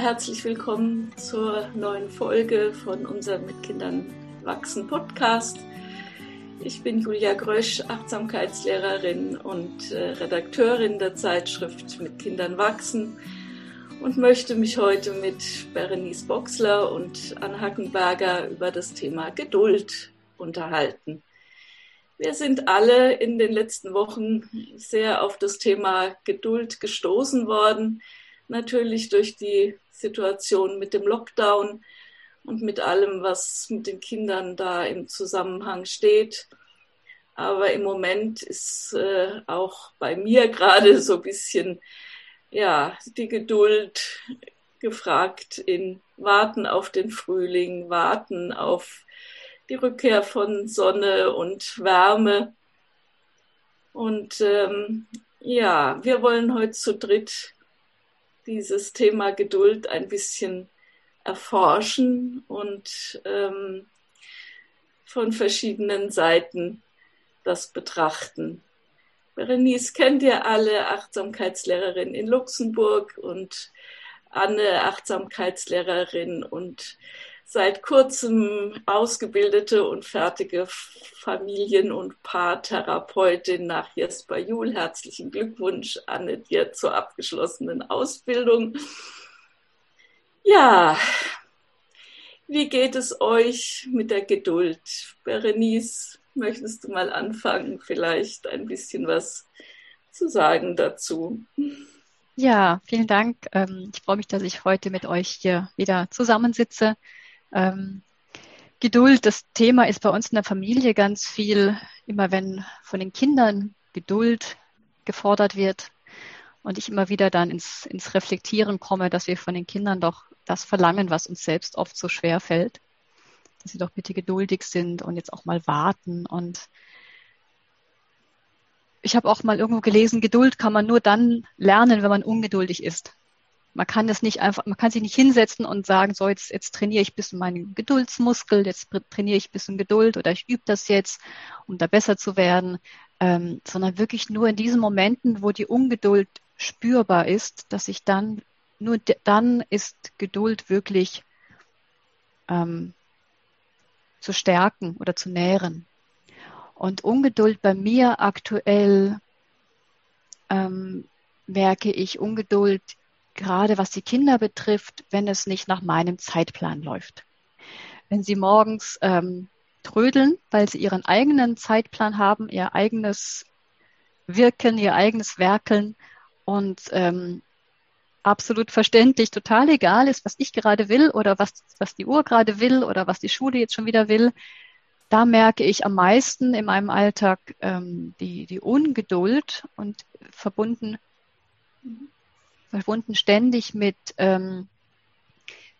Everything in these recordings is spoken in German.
Herzlich willkommen zur neuen Folge von unserem Mit Kindern wachsen Podcast. Ich bin Julia Grösch, Achtsamkeitslehrerin und äh, Redakteurin der Zeitschrift Mit Kindern wachsen und möchte mich heute mit Berenice Boxler und Anne Hackenberger über das Thema Geduld unterhalten. Wir sind alle in den letzten Wochen sehr auf das Thema Geduld gestoßen worden natürlich durch die Situation mit dem Lockdown und mit allem, was mit den Kindern da im Zusammenhang steht. Aber im Moment ist äh, auch bei mir gerade so ein bisschen ja, die Geduld gefragt in Warten auf den Frühling, Warten auf die Rückkehr von Sonne und Wärme. Und ähm, ja, wir wollen heute zu dritt dieses Thema Geduld ein bisschen erforschen und ähm, von verschiedenen Seiten das betrachten. Berenice kennt ihr alle, Achtsamkeitslehrerin in Luxemburg und Anne, Achtsamkeitslehrerin und seit kurzem ausgebildete und fertige Familien- und Paartherapeutin nach Jesper Juhl. Herzlichen Glückwunsch, Anne, dir zur abgeschlossenen Ausbildung. Ja, wie geht es euch mit der Geduld? Berenice, möchtest du mal anfangen, vielleicht ein bisschen was zu sagen dazu? Ja, vielen Dank. Ähm, ich freue mich, dass ich heute mit euch hier wieder zusammensitze. Ähm, Geduld, das Thema ist bei uns in der Familie ganz viel, immer wenn von den Kindern Geduld gefordert wird und ich immer wieder dann ins, ins Reflektieren komme, dass wir von den Kindern doch das verlangen, was uns selbst oft so schwer fällt, dass sie doch bitte geduldig sind und jetzt auch mal warten und ich habe auch mal irgendwo gelesen, Geduld kann man nur dann lernen, wenn man ungeduldig ist. Man kann das nicht einfach, man kann sich nicht hinsetzen und sagen, so jetzt, jetzt trainiere ich ein bisschen meinen Geduldsmuskel, jetzt trainiere ich ein bisschen Geduld oder ich übe das jetzt, um da besser zu werden, ähm, sondern wirklich nur in diesen Momenten, wo die Ungeduld spürbar ist, dass ich dann, nur dann ist Geduld wirklich ähm, zu stärken oder zu nähren. Und Ungeduld bei mir aktuell ähm, merke ich Ungeduld gerade was die Kinder betrifft, wenn es nicht nach meinem Zeitplan läuft. Wenn sie morgens ähm, trödeln, weil sie ihren eigenen Zeitplan haben, ihr eigenes Wirken, ihr eigenes Werkeln und ähm, absolut verständlich, total egal ist, was ich gerade will oder was, was die Uhr gerade will oder was die Schule jetzt schon wieder will, da merke ich am meisten in meinem Alltag ähm, die, die Ungeduld und verbunden verbunden ständig mit, ähm,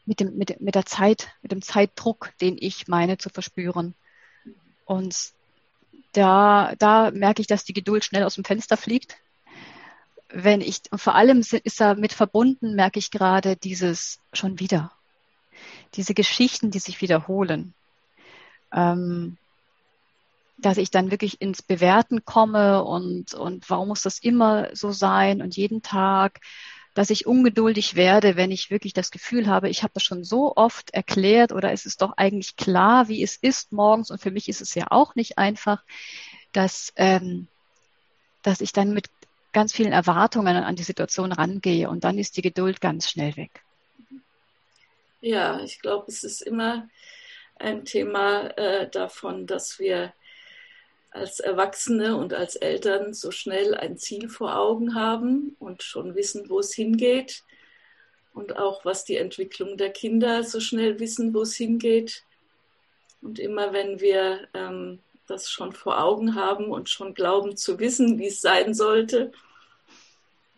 mit, dem, mit, mit der Zeit, mit dem Zeitdruck, den ich meine zu verspüren. Und da, da merke ich, dass die Geduld schnell aus dem Fenster fliegt. Wenn ich, und vor allem ist da mit verbunden, merke ich gerade dieses schon wieder. Diese Geschichten, die sich wiederholen. Ähm, dass ich dann wirklich ins Bewerten komme und, und warum muss das immer so sein und jeden Tag dass ich ungeduldig werde, wenn ich wirklich das Gefühl habe, ich habe das schon so oft erklärt oder es ist doch eigentlich klar, wie es ist morgens und für mich ist es ja auch nicht einfach, dass, ähm, dass ich dann mit ganz vielen Erwartungen an die Situation rangehe und dann ist die Geduld ganz schnell weg. Ja, ich glaube, es ist immer ein Thema äh, davon, dass wir als Erwachsene und als Eltern so schnell ein Ziel vor Augen haben und schon wissen, wo es hingeht. Und auch was die Entwicklung der Kinder so schnell wissen, wo es hingeht. Und immer wenn wir ähm, das schon vor Augen haben und schon glauben zu wissen, wie es sein sollte,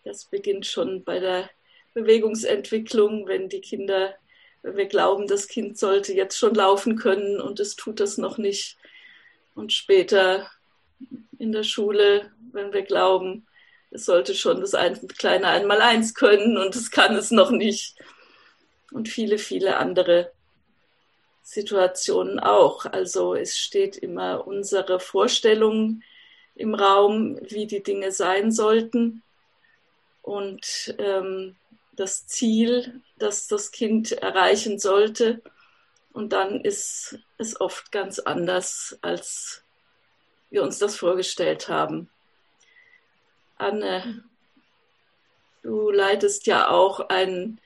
das beginnt schon bei der Bewegungsentwicklung, wenn die Kinder, wenn wir glauben, das Kind sollte jetzt schon laufen können und es tut das noch nicht, und später in der Schule, wenn wir glauben, es sollte schon das ein, kleine Einmaleins können und es kann es noch nicht. Und viele, viele andere Situationen auch. Also es steht immer unsere Vorstellung im Raum, wie die Dinge sein sollten. Und ähm, das Ziel, das das Kind erreichen sollte. Und dann ist es oft ganz anders, als wir uns das vorgestellt haben. Anne, du leitest ja auch einen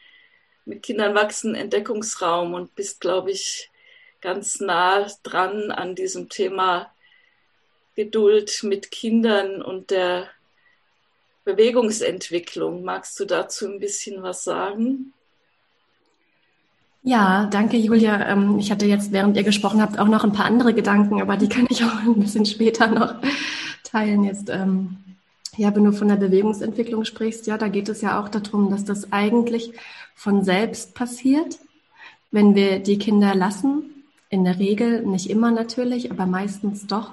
mit Kindern wachsenden Entdeckungsraum und bist, glaube ich, ganz nah dran an diesem Thema Geduld mit Kindern und der Bewegungsentwicklung. Magst du dazu ein bisschen was sagen? Ja, danke Julia. Ähm, ich hatte jetzt, während ihr gesprochen habt, auch noch ein paar andere Gedanken, aber die kann ich auch ein bisschen später noch teilen. Jetzt, ähm, ja, wenn du von der Bewegungsentwicklung sprichst, ja, da geht es ja auch darum, dass das eigentlich von selbst passiert, wenn wir die Kinder lassen. In der Regel, nicht immer natürlich, aber meistens doch.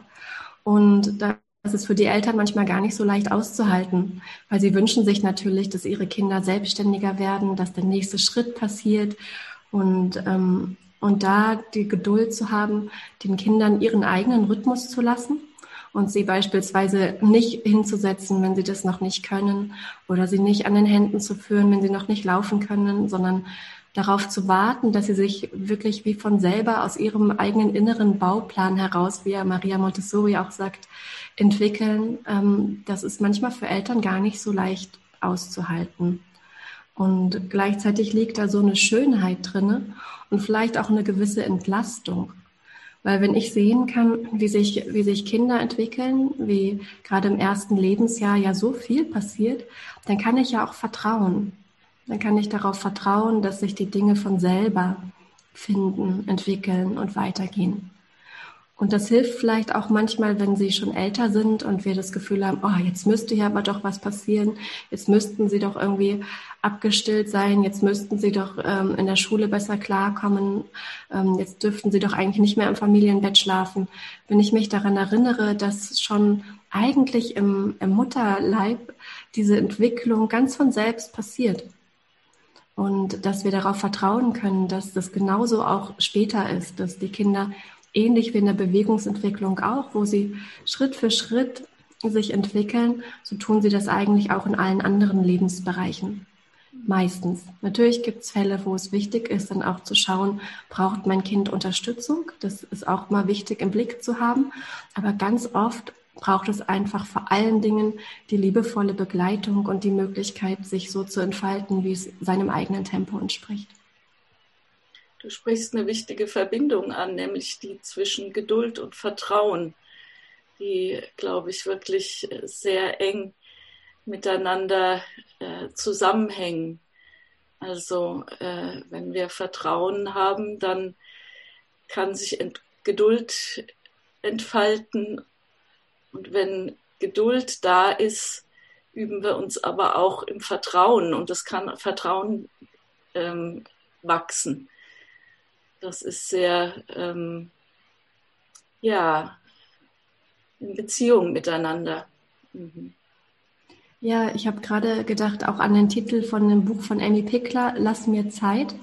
Und da das ist für die Eltern manchmal gar nicht so leicht auszuhalten, weil sie wünschen sich natürlich, dass ihre Kinder selbstständiger werden, dass der nächste Schritt passiert und, ähm, und da die Geduld zu haben, den Kindern ihren eigenen Rhythmus zu lassen und sie beispielsweise nicht hinzusetzen, wenn sie das noch nicht können oder sie nicht an den Händen zu führen, wenn sie noch nicht laufen können, sondern darauf zu warten, dass sie sich wirklich wie von selber aus ihrem eigenen inneren Bauplan heraus, wie ja Maria Montessori auch sagt, entwickeln, ähm, das ist manchmal für Eltern gar nicht so leicht auszuhalten. Und gleichzeitig liegt da so eine Schönheit drinne und vielleicht auch eine gewisse Entlastung. Weil wenn ich sehen kann, wie sich, wie sich Kinder entwickeln, wie gerade im ersten Lebensjahr ja so viel passiert, dann kann ich ja auch vertrauen. Dann kann ich darauf vertrauen, dass sich die Dinge von selber finden, entwickeln und weitergehen. Und das hilft vielleicht auch manchmal, wenn sie schon älter sind und wir das Gefühl haben, oh, jetzt müsste ja aber doch was passieren, jetzt müssten sie doch irgendwie abgestillt sein, jetzt müssten sie doch ähm, in der Schule besser klarkommen, ähm, jetzt dürften sie doch eigentlich nicht mehr im Familienbett schlafen. Wenn ich mich daran erinnere, dass schon eigentlich im, im Mutterleib diese Entwicklung ganz von selbst passiert. Und dass wir darauf vertrauen können, dass das genauso auch später ist, dass die Kinder ähnlich wie in der Bewegungsentwicklung auch, wo sie Schritt für Schritt sich entwickeln, so tun sie das eigentlich auch in allen anderen Lebensbereichen. Meistens. Natürlich gibt es Fälle, wo es wichtig ist, dann auch zu schauen, braucht mein Kind Unterstützung? Das ist auch mal wichtig im Blick zu haben. Aber ganz oft braucht es einfach vor allen Dingen die liebevolle Begleitung und die Möglichkeit, sich so zu entfalten, wie es seinem eigenen Tempo entspricht. Du sprichst eine wichtige Verbindung an, nämlich die zwischen Geduld und Vertrauen, die, glaube ich, wirklich sehr eng miteinander äh, zusammenhängen. Also äh, wenn wir Vertrauen haben, dann kann sich Ent Geduld entfalten. Und wenn Geduld da ist, üben wir uns aber auch im Vertrauen und das kann Vertrauen ähm, wachsen. Das ist sehr, ähm, ja, in Beziehung miteinander. Mhm. Ja, ich habe gerade gedacht, auch an den Titel von dem Buch von Amy Pickler, Lass mir Zeit,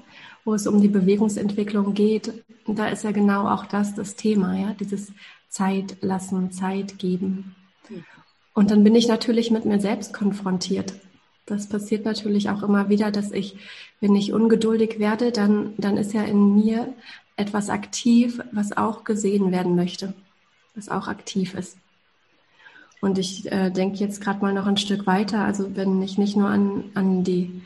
wo es um die Bewegungsentwicklung geht. Und da ist ja genau auch das das Thema, ja, dieses Zeit lassen, Zeit geben. Mhm. Und dann bin ich natürlich mit mir selbst konfrontiert. Das passiert natürlich auch immer wieder, dass ich, wenn ich ungeduldig werde, dann, dann ist ja in mir etwas aktiv, was auch gesehen werden möchte, was auch aktiv ist. Und ich äh, denke jetzt gerade mal noch ein Stück weiter. Also wenn ich nicht nur an, an die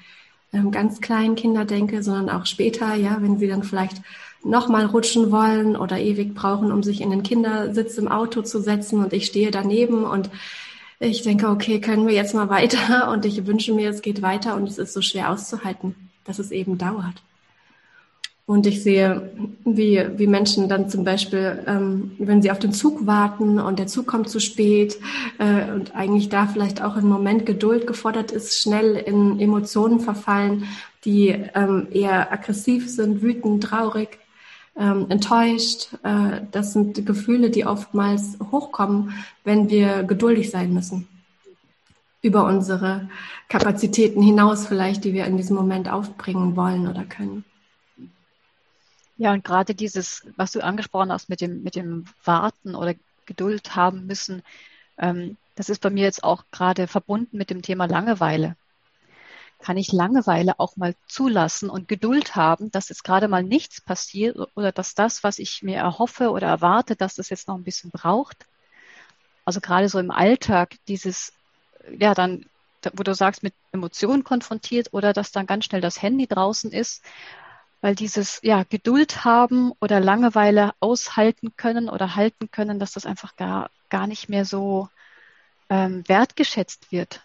ähm, ganz kleinen Kinder denke, sondern auch später, ja, wenn sie dann vielleicht nochmal rutschen wollen oder ewig brauchen, um sich in den Kindersitz im Auto zu setzen und ich stehe daneben und ich denke, okay, können wir jetzt mal weiter und ich wünsche mir, es geht weiter und es ist so schwer auszuhalten, dass es eben dauert. Und ich sehe, wie, wie Menschen dann zum Beispiel, ähm, wenn sie auf den Zug warten und der Zug kommt zu spät äh, und eigentlich da vielleicht auch im Moment Geduld gefordert ist, schnell in Emotionen verfallen, die ähm, eher aggressiv sind, wütend, traurig ähm, enttäuscht. Äh, das sind Gefühle, die oftmals hochkommen, wenn wir geduldig sein müssen. Über unsere Kapazitäten hinaus vielleicht, die wir in diesem Moment aufbringen wollen oder können. Ja, und gerade dieses, was du angesprochen hast mit dem, mit dem Warten oder Geduld haben müssen, ähm, das ist bei mir jetzt auch gerade verbunden mit dem Thema Langeweile. Kann ich Langeweile auch mal zulassen und Geduld haben, dass jetzt gerade mal nichts passiert oder dass das, was ich mir erhoffe oder erwarte, dass das jetzt noch ein bisschen braucht. Also gerade so im Alltag dieses, ja, dann, wo du sagst, mit Emotionen konfrontiert oder dass dann ganz schnell das Handy draußen ist, weil dieses, ja, Geduld haben oder Langeweile aushalten können oder halten können, dass das einfach gar, gar nicht mehr so ähm, wertgeschätzt wird.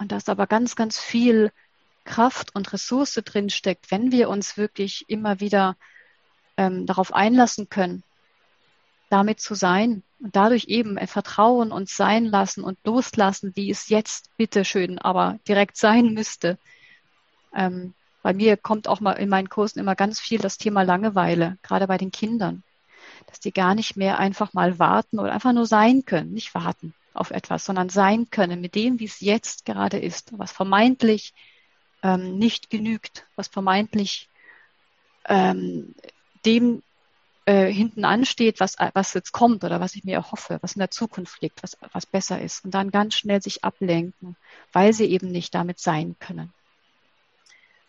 Und dass aber ganz, ganz viel Kraft und Ressource drin steckt, wenn wir uns wirklich immer wieder ähm, darauf einlassen können, damit zu sein und dadurch eben Vertrauen und sein lassen und loslassen, wie es jetzt bitteschön aber direkt sein müsste. Ähm, bei mir kommt auch mal in meinen Kursen immer ganz viel das Thema Langeweile, gerade bei den Kindern, dass die gar nicht mehr einfach mal warten oder einfach nur sein können, nicht warten auf etwas, sondern sein können mit dem, wie es jetzt gerade ist, was vermeintlich ähm, nicht genügt, was vermeintlich ähm, dem äh, hinten ansteht, was, was jetzt kommt oder was ich mir erhoffe, was in der Zukunft liegt, was, was besser ist. Und dann ganz schnell sich ablenken, weil sie eben nicht damit sein können.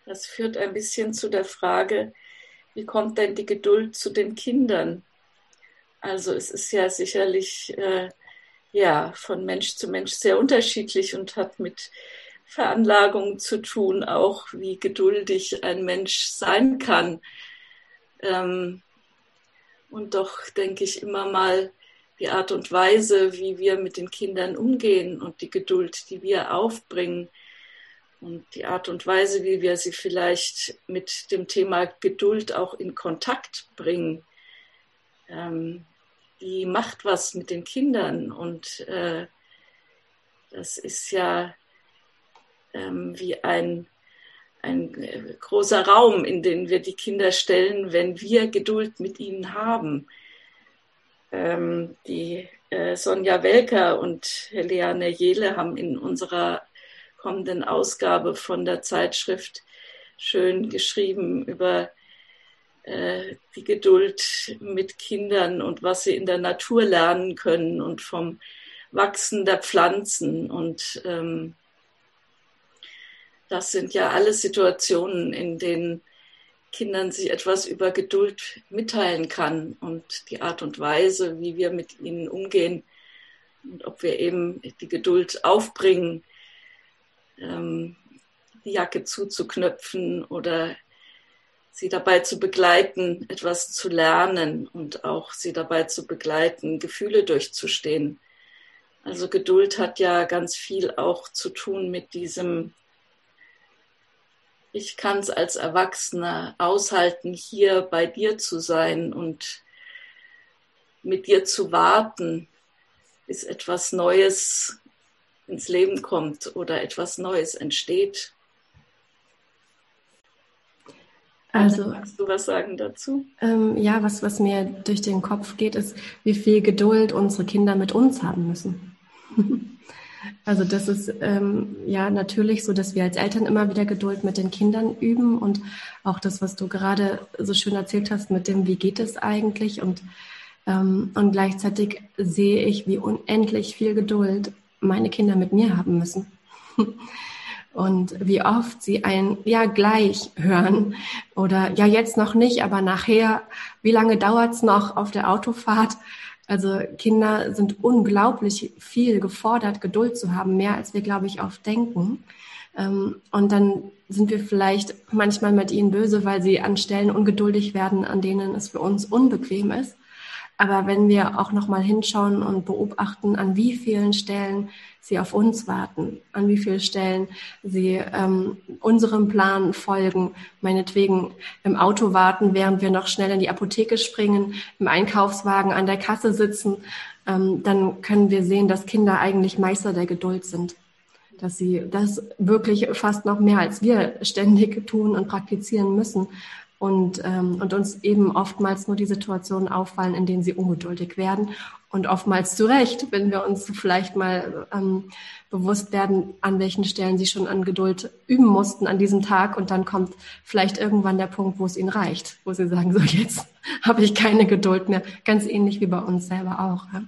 Das führt ein bisschen zu der Frage, wie kommt denn die Geduld zu den Kindern? Also es ist ja sicherlich äh, ja, von Mensch zu Mensch sehr unterschiedlich und hat mit Veranlagungen zu tun, auch wie geduldig ein Mensch sein kann. Ähm, und doch denke ich immer mal, die Art und Weise, wie wir mit den Kindern umgehen und die Geduld, die wir aufbringen und die Art und Weise, wie wir sie vielleicht mit dem Thema Geduld auch in Kontakt bringen, ähm, die macht was mit den Kindern und äh, das ist ja ähm, wie ein, ein äh, großer Raum, in den wir die Kinder stellen, wenn wir Geduld mit ihnen haben. Ähm, die äh, Sonja Welker und Helene Jele haben in unserer kommenden Ausgabe von der Zeitschrift schön geschrieben über die Geduld mit Kindern und was sie in der Natur lernen können und vom Wachsen der Pflanzen. Und ähm, das sind ja alle Situationen, in denen Kindern sich etwas über Geduld mitteilen kann und die Art und Weise, wie wir mit ihnen umgehen und ob wir eben die Geduld aufbringen, ähm, die Jacke zuzuknöpfen oder sie dabei zu begleiten, etwas zu lernen und auch sie dabei zu begleiten, Gefühle durchzustehen. Also Geduld hat ja ganz viel auch zu tun mit diesem, ich kann es als Erwachsener aushalten, hier bei dir zu sein und mit dir zu warten, bis etwas Neues ins Leben kommt oder etwas Neues entsteht. Also, magst du was sagen dazu? Ähm, ja, was, was mir durch den Kopf geht, ist, wie viel Geduld unsere Kinder mit uns haben müssen. also das ist ähm, ja natürlich so, dass wir als Eltern immer wieder Geduld mit den Kindern üben und auch das, was du gerade so schön erzählt hast mit dem, wie geht es eigentlich und ähm, und gleichzeitig sehe ich, wie unendlich viel Geduld meine Kinder mit mir haben müssen. und wie oft sie ein Ja gleich hören oder Ja jetzt noch nicht, aber nachher, wie lange dauert's noch auf der Autofahrt? Also Kinder sind unglaublich viel gefordert, Geduld zu haben, mehr als wir, glaube ich, oft denken. Ähm, und dann sind wir vielleicht manchmal mit ihnen böse, weil sie an Stellen ungeduldig werden, an denen es für uns unbequem ist. Aber wenn wir auch noch mal hinschauen und beobachten, an wie vielen Stellen sie auf uns warten, an wie vielen Stellen sie ähm, unserem Plan folgen, meinetwegen im Auto warten, während wir noch schnell in die Apotheke springen, im Einkaufswagen an der Kasse sitzen, ähm, dann können wir sehen, dass Kinder eigentlich Meister der Geduld sind. Dass sie das wirklich fast noch mehr als wir ständig tun und praktizieren müssen und, ähm, und uns eben oftmals nur die Situationen auffallen, in denen sie ungeduldig werden und oftmals zu Recht, wenn wir uns vielleicht mal ähm, bewusst werden, an welchen Stellen sie schon an Geduld üben mussten an diesem Tag und dann kommt vielleicht irgendwann der Punkt, wo es ihnen reicht, wo sie sagen, so jetzt habe ich keine Geduld mehr, ganz ähnlich wie bei uns selber auch. Ja.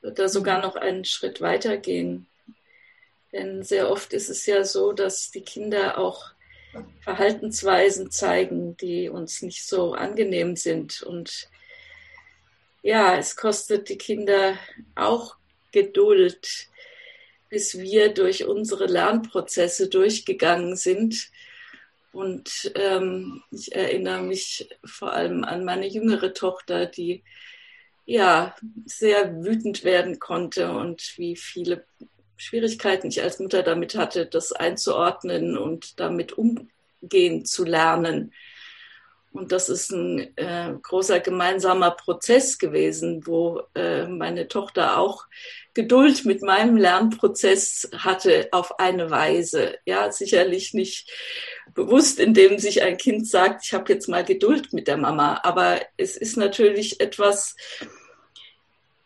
Wird da sogar noch einen Schritt weiter gehen. Denn sehr oft ist es ja so, dass die Kinder auch Verhaltensweisen zeigen, die uns nicht so angenehm sind. Und ja, es kostet die Kinder auch Geduld, bis wir durch unsere Lernprozesse durchgegangen sind. Und ähm, ich erinnere mich vor allem an meine jüngere Tochter, die ja sehr wütend werden konnte und wie viele Schwierigkeiten ich als Mutter damit hatte, das einzuordnen und damit umgehen zu lernen. Und das ist ein äh, großer gemeinsamer Prozess gewesen, wo äh, meine Tochter auch Geduld mit meinem Lernprozess hatte auf eine Weise. Ja, sicherlich nicht bewusst, indem sich ein Kind sagt, ich habe jetzt mal Geduld mit der Mama. Aber es ist natürlich etwas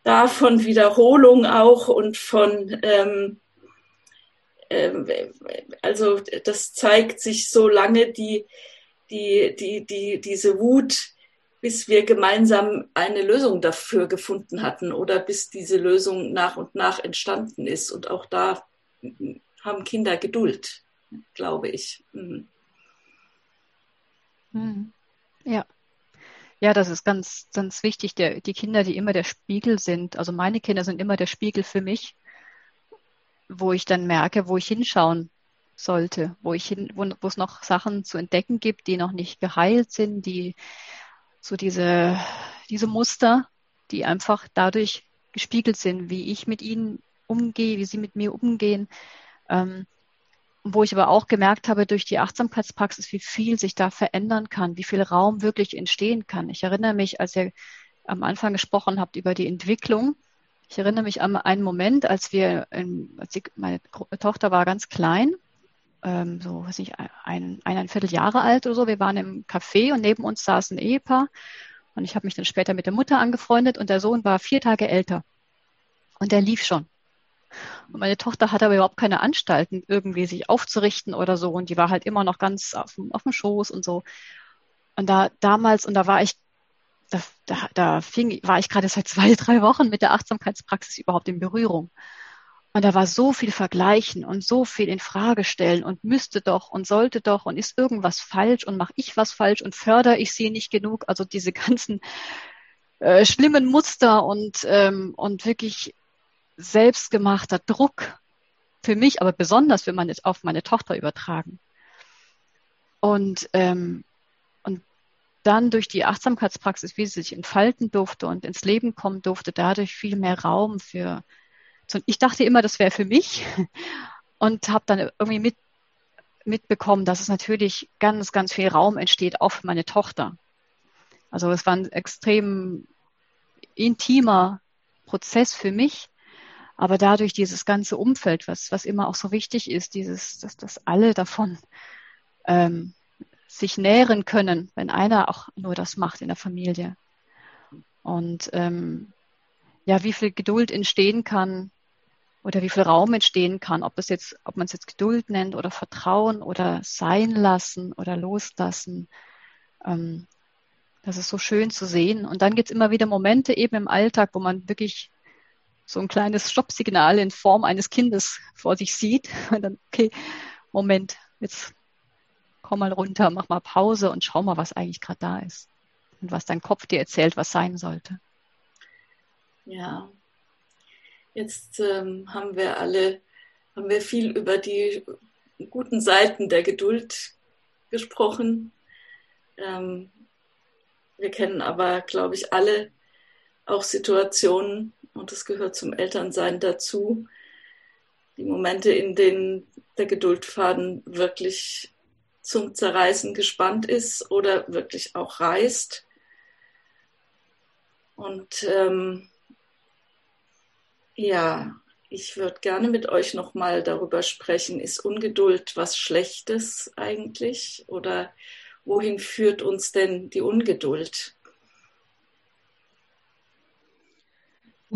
da von Wiederholung auch und von ähm, äh, also das zeigt sich so lange die die, die, die, diese Wut, bis wir gemeinsam eine Lösung dafür gefunden hatten oder bis diese Lösung nach und nach entstanden ist. Und auch da haben Kinder Geduld, glaube ich. Mhm. mhm. Ja. Ja, das ist ganz, ganz wichtig. Der, die Kinder, die immer der Spiegel sind. Also meine Kinder sind immer der Spiegel für mich, wo ich dann merke, wo ich hinschauen sollte, wo ich hin, wo, wo es noch Sachen zu entdecken gibt, die noch nicht geheilt sind, die so diese, diese Muster, die einfach dadurch gespiegelt sind, wie ich mit ihnen umgehe, wie sie mit mir umgehen. Ähm, wo ich aber auch gemerkt habe durch die Achtsamkeitspraxis, wie viel sich da verändern kann, wie viel Raum wirklich entstehen kann. Ich erinnere mich, als ihr am Anfang gesprochen habt über die Entwicklung, ich erinnere mich an einen Moment, als wir, als die, meine Tochter war ganz klein ähm, so, weiß nicht, ein, eineinviertel Jahre alt oder so. Wir waren im Café und neben uns saß ein Ehepaar. Und ich habe mich dann später mit der Mutter angefreundet und der Sohn war vier Tage älter. Und der lief schon. Und meine Tochter hatte aber überhaupt keine Anstalten, irgendwie sich aufzurichten oder so. Und die war halt immer noch ganz auf dem, auf dem Schoß und so. Und da damals, und da war ich, da, da, da fing, war ich gerade seit zwei, drei Wochen mit der Achtsamkeitspraxis überhaupt in Berührung. Und da war so viel Vergleichen und so viel in Frage stellen und müsste doch und sollte doch und ist irgendwas falsch und mache ich was falsch und fördere ich sie nicht genug. Also diese ganzen äh, schlimmen Muster und, ähm, und wirklich selbstgemachter Druck für mich, aber besonders für meine, auf meine Tochter übertragen. Und, ähm, und dann durch die Achtsamkeitspraxis, wie sie sich entfalten durfte und ins Leben kommen durfte, dadurch viel mehr Raum für ich dachte immer, das wäre für mich und habe dann irgendwie mit, mitbekommen, dass es natürlich ganz, ganz viel Raum entsteht, auch für meine Tochter. Also es war ein extrem intimer Prozess für mich, aber dadurch dieses ganze Umfeld, was, was immer auch so wichtig ist, dieses, dass, dass alle davon ähm, sich nähren können, wenn einer auch nur das macht in der Familie. Und ähm, ja, wie viel Geduld entstehen kann, oder wie viel Raum entstehen kann, ob das jetzt, ob man es jetzt Geduld nennt oder Vertrauen oder sein lassen oder loslassen. Ähm, das ist so schön zu sehen. Und dann gibt es immer wieder Momente eben im Alltag, wo man wirklich so ein kleines Stoppsignal in Form eines Kindes vor sich sieht. Und dann, okay, Moment, jetzt komm mal runter, mach mal Pause und schau mal, was eigentlich gerade da ist. Und was dein Kopf dir erzählt, was sein sollte. Ja, Jetzt ähm, haben wir alle, haben wir viel über die guten Seiten der Geduld gesprochen. Ähm, wir kennen aber, glaube ich, alle auch Situationen, und das gehört zum Elternsein dazu, die Momente, in denen der Geduldfaden wirklich zum Zerreißen gespannt ist oder wirklich auch reißt. Und ähm, ja, ich würde gerne mit euch nochmal darüber sprechen. Ist Ungeduld was Schlechtes eigentlich? Oder wohin führt uns denn die Ungeduld?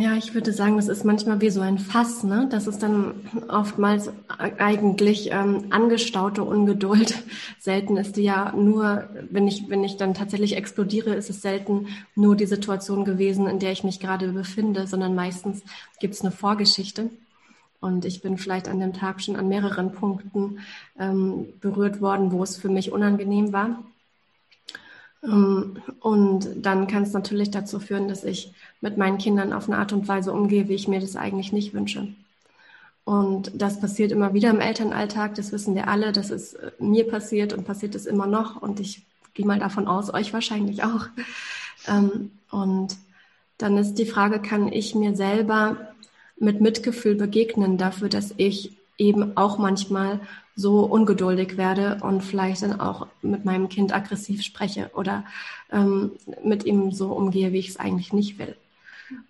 Ja, ich würde sagen, das ist manchmal wie so ein Fass, ne? Das ist dann oftmals eigentlich ähm, angestaute Ungeduld. Selten ist die ja nur, wenn ich, wenn ich dann tatsächlich explodiere, ist es selten nur die Situation gewesen, in der ich mich gerade befinde, sondern meistens gibt es eine Vorgeschichte. Und ich bin vielleicht an dem Tag schon an mehreren Punkten ähm, berührt worden, wo es für mich unangenehm war. Ähm, und dann kann es natürlich dazu führen, dass ich mit meinen Kindern auf eine Art und Weise umgehe, wie ich mir das eigentlich nicht wünsche. Und das passiert immer wieder im Elternalltag, das wissen wir alle, das ist äh, mir passiert und passiert es immer noch. Und ich gehe mal davon aus, euch wahrscheinlich auch. Ähm, und dann ist die Frage, kann ich mir selber mit Mitgefühl begegnen dafür, dass ich eben auch manchmal so ungeduldig werde und vielleicht dann auch mit meinem Kind aggressiv spreche oder ähm, mit ihm so umgehe, wie ich es eigentlich nicht will.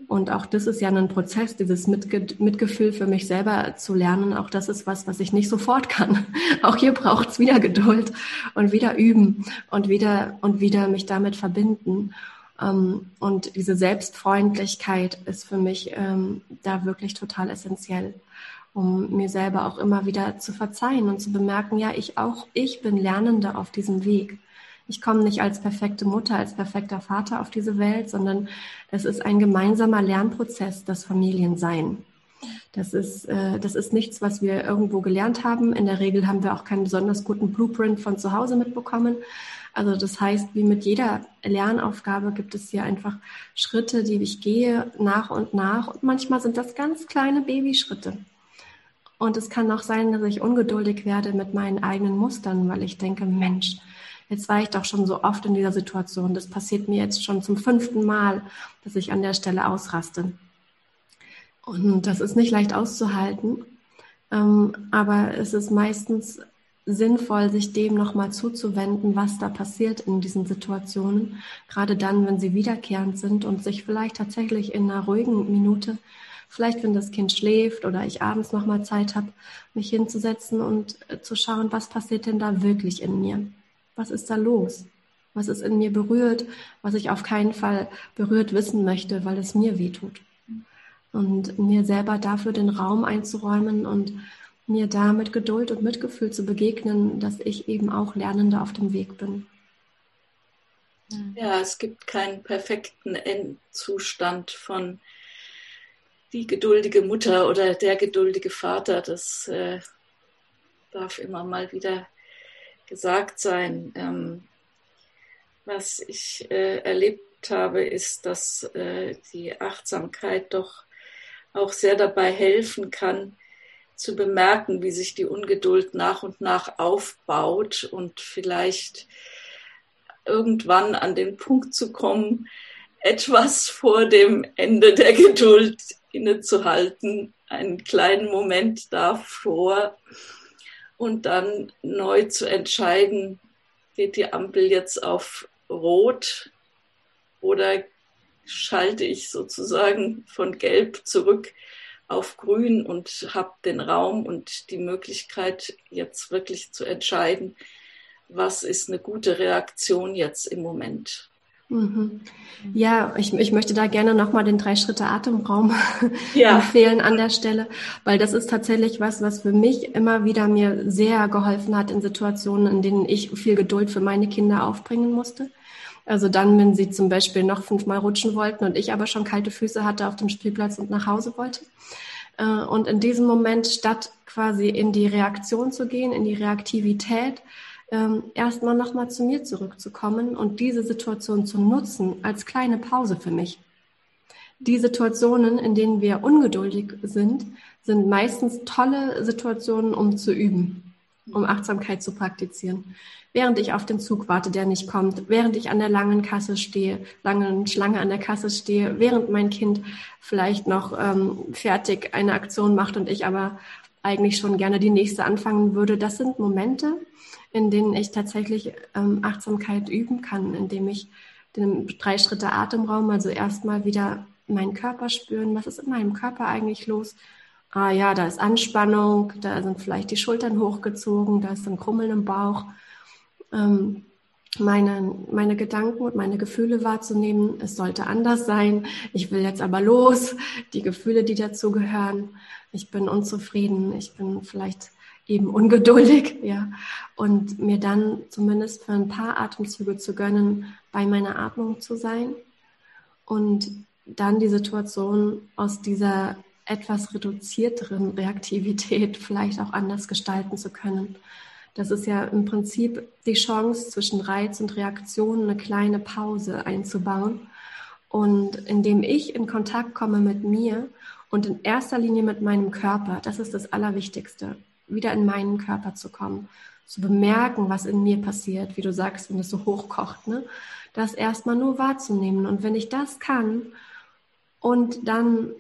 Und auch das ist ja ein Prozess, dieses Mitge Mitgefühl für mich selber zu lernen. Auch das ist was, was ich nicht sofort kann. Auch hier braucht es wieder Geduld und wieder üben und wieder und wieder mich damit verbinden. Ähm, und diese Selbstfreundlichkeit ist für mich ähm, da wirklich total essentiell, um mir selber auch immer wieder zu verzeihen und zu bemerken, ja, ich auch, ich bin Lernende auf diesem Weg. Ich komme nicht als perfekte Mutter, als perfekter Vater auf diese Welt, sondern es ist ein gemeinsamer Lernprozess, das Familiensein. Das ist, äh, das ist nichts, was wir irgendwo gelernt haben. In der Regel haben wir auch keinen besonders guten Blueprint von zu Hause mitbekommen, also das heißt, wie mit jeder Lernaufgabe gibt es hier einfach Schritte, die ich gehe nach und nach. Und manchmal sind das ganz kleine Babyschritte. Und es kann auch sein, dass ich ungeduldig werde mit meinen eigenen Mustern, weil ich denke, Mensch, jetzt war ich doch schon so oft in dieser Situation. Das passiert mir jetzt schon zum fünften Mal, dass ich an der Stelle ausraste. Und das ist nicht leicht auszuhalten. Ähm, aber es ist meistens sinnvoll, sich dem nochmal zuzuwenden, was da passiert in diesen Situationen, gerade dann, wenn sie wiederkehrend sind und sich vielleicht tatsächlich in einer ruhigen Minute, vielleicht wenn das Kind schläft oder ich abends nochmal Zeit habe, mich hinzusetzen und äh, zu schauen, was passiert denn da wirklich in mir? Was ist da los? Was ist in mir berührt, was ich auf keinen Fall berührt wissen möchte, weil es mir wehtut? Und mir selber dafür den Raum einzuräumen und mir da mit Geduld und Mitgefühl zu begegnen, dass ich eben auch Lernende auf dem Weg bin. Ja, es gibt keinen perfekten Endzustand von die geduldige Mutter oder der geduldige Vater. Das äh, darf immer mal wieder gesagt sein. Ähm, was ich äh, erlebt habe, ist, dass äh, die Achtsamkeit doch auch sehr dabei helfen kann, zu bemerken, wie sich die Ungeduld nach und nach aufbaut und vielleicht irgendwann an den Punkt zu kommen, etwas vor dem Ende der Geduld innezuhalten, einen kleinen Moment davor und dann neu zu entscheiden, geht die Ampel jetzt auf Rot oder schalte ich sozusagen von Gelb zurück auf Grün und habe den Raum und die Möglichkeit, jetzt wirklich zu entscheiden, was ist eine gute Reaktion jetzt im Moment. Mhm. Ja, ich, ich möchte da gerne nochmal den Drei-Schritte-Atemraum ja. empfehlen an der Stelle, weil das ist tatsächlich was, was für mich immer wieder mir sehr geholfen hat in Situationen, in denen ich viel Geduld für meine Kinder aufbringen musste. Also dann, wenn sie zum Beispiel noch fünfmal rutschen wollten und ich aber schon kalte Füße hatte auf dem Spielplatz und nach Hause wollte. Äh, und in diesem Moment, statt quasi in die Reaktion zu gehen, in die Reaktivität, ähm, erstmal nochmal zu mir zurückzukommen und diese Situation zu nutzen als kleine Pause für mich. Die Situationen, in denen wir ungeduldig sind, sind meistens tolle Situationen, um zu üben, um Achtsamkeit zu praktizieren während ich auf den Zug warte, der nicht kommt, während ich an der langen Kasse stehe, langen Schlange an der Kasse stehe, während mein Kind vielleicht noch ähm, fertig eine Aktion macht und ich aber eigentlich schon gerne die nächste anfangen würde. Das sind Momente, in denen ich tatsächlich ähm, Achtsamkeit üben kann, indem ich den drei Schritte Atemraum, also erstmal wieder meinen Körper spüren, was ist in meinem Körper eigentlich los? Ah ja, da ist Anspannung, da sind vielleicht die Schultern hochgezogen, da ist ein Krummeln im Bauch ähm, meine, meine Gedanken und meine Gefühle wahrzunehmen. Es sollte anders sein. Ich will jetzt aber los. Die Gefühle, die dazu gehören. Ich bin unzufrieden. Ich bin vielleicht eben ungeduldig, ja. Und mir dann zumindest für ein paar Atemzüge zu gönnen, bei meiner Atmung zu sein und dann die Situation aus dieser etwas reduzierteren Reaktivität vielleicht auch anders gestalten zu können. Das ist ja im Prinzip die Chance, zwischen Reiz und Reaktion eine kleine Pause einzubauen. Und indem ich in Kontakt komme mit mir und in erster Linie mit meinem Körper, das ist das Allerwichtigste, wieder in meinen Körper zu kommen, zu bemerken, was in mir passiert, wie du sagst, wenn es so hochkocht, ne? das erstmal nur wahrzunehmen. Und wenn ich das kann und dann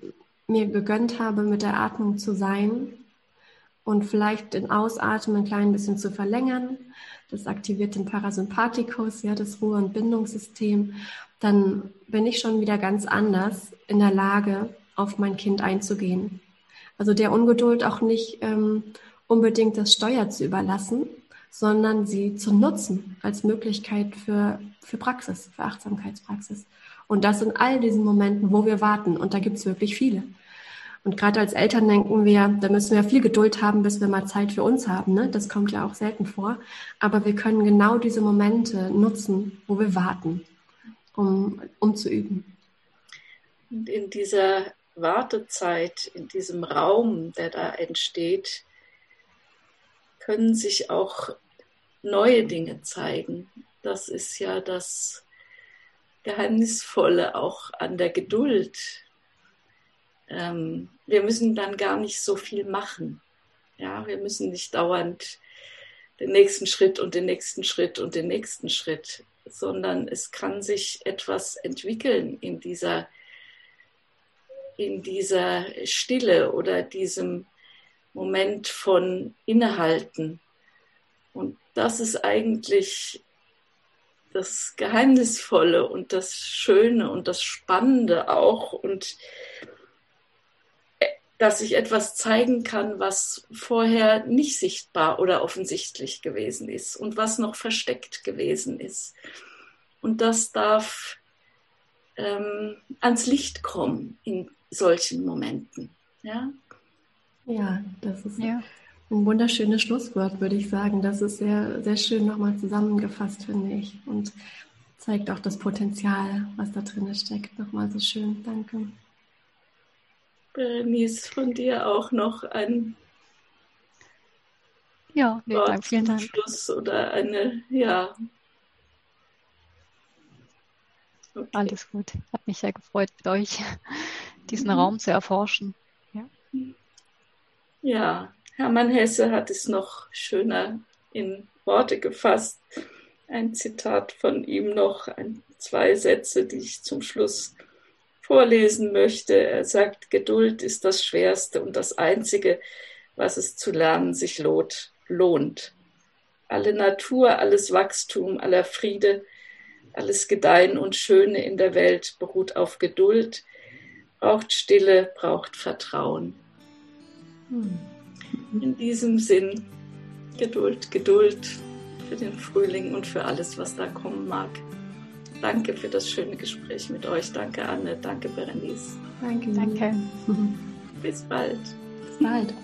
mir gegönnt habe, mit der Atmung zu sein und vielleicht den Ausatmen ein klein bisschen zu verlängern, das aktiviert den Parasympathikus, ja, das Ruhe- und Bindungssystem, dann bin ich schon wieder ganz anders in der Lage, auf mein Kind einzugehen. Also der Ungeduld auch nicht ähm, unbedingt das Steuer zu überlassen, sondern sie zu nutzen als Möglichkeit für, für Praxis, für Achtsamkeitspraxis. Und das in all diesen Momenten, wo wir warten. Und da gibt es wirklich viele. Und gerade als Eltern denken wir, da müssen wir viel Geduld haben, bis wir mal Zeit für uns haben. Ne? Das kommt ja auch selten vor. Aber wir können genau diese Momente nutzen, wo wir warten, um, um zu üben. Und in dieser Wartezeit, in diesem Raum, der da entsteht, können sich auch neue Dinge zeigen. Das ist ja das Geheimnisvolle auch an der Geduld. Ähm, wir müssen dann gar nicht so viel machen. Ja, wir müssen nicht dauernd den nächsten Schritt und den nächsten Schritt und den nächsten Schritt, sondern es kann sich etwas entwickeln in dieser, in dieser Stille oder diesem Moment von Innehalten. Und das ist eigentlich das Geheimnisvolle und das Schöne und das Spannende auch und dass ich etwas zeigen kann, was vorher nicht sichtbar oder offensichtlich gewesen ist und was noch versteckt gewesen ist. Und das darf ähm, ans Licht kommen in solchen Momenten. Ja? Ja, das ist ja. ein wunderschönes Schlusswort, würde ich sagen. Das ist sehr, sehr schön nochmal zusammengefasst, finde ich. Und zeigt auch das Potenzial, was da drin steckt. Nochmal so schön. Danke. Berenice, von dir auch noch ein ja, nee, Wort danke, vielen Dank. Schluss oder eine, ja. Okay. Alles gut. Hat mich sehr gefreut, mit euch diesen mhm. Raum zu erforschen. Ja. Ja, Hermann Hesse hat es noch schöner in Worte gefasst. Ein Zitat von ihm noch, ein, zwei Sätze, die ich zum Schluss vorlesen möchte. Er sagt, Geduld ist das Schwerste und das Einzige, was es zu lernen sich lohnt. Alle Natur, alles Wachstum, aller Friede, alles Gedeihen und Schöne in der Welt beruht auf Geduld, braucht Stille, braucht Vertrauen. Hm. In diesem Sinn, Geduld, Geduld für den Frühling und für alles, was da kommen mag. Danke für das schöne Gespräch mit euch. Danke, Anne. Danke, Berenice. Danke. Danke. Bis bald. Bis bald.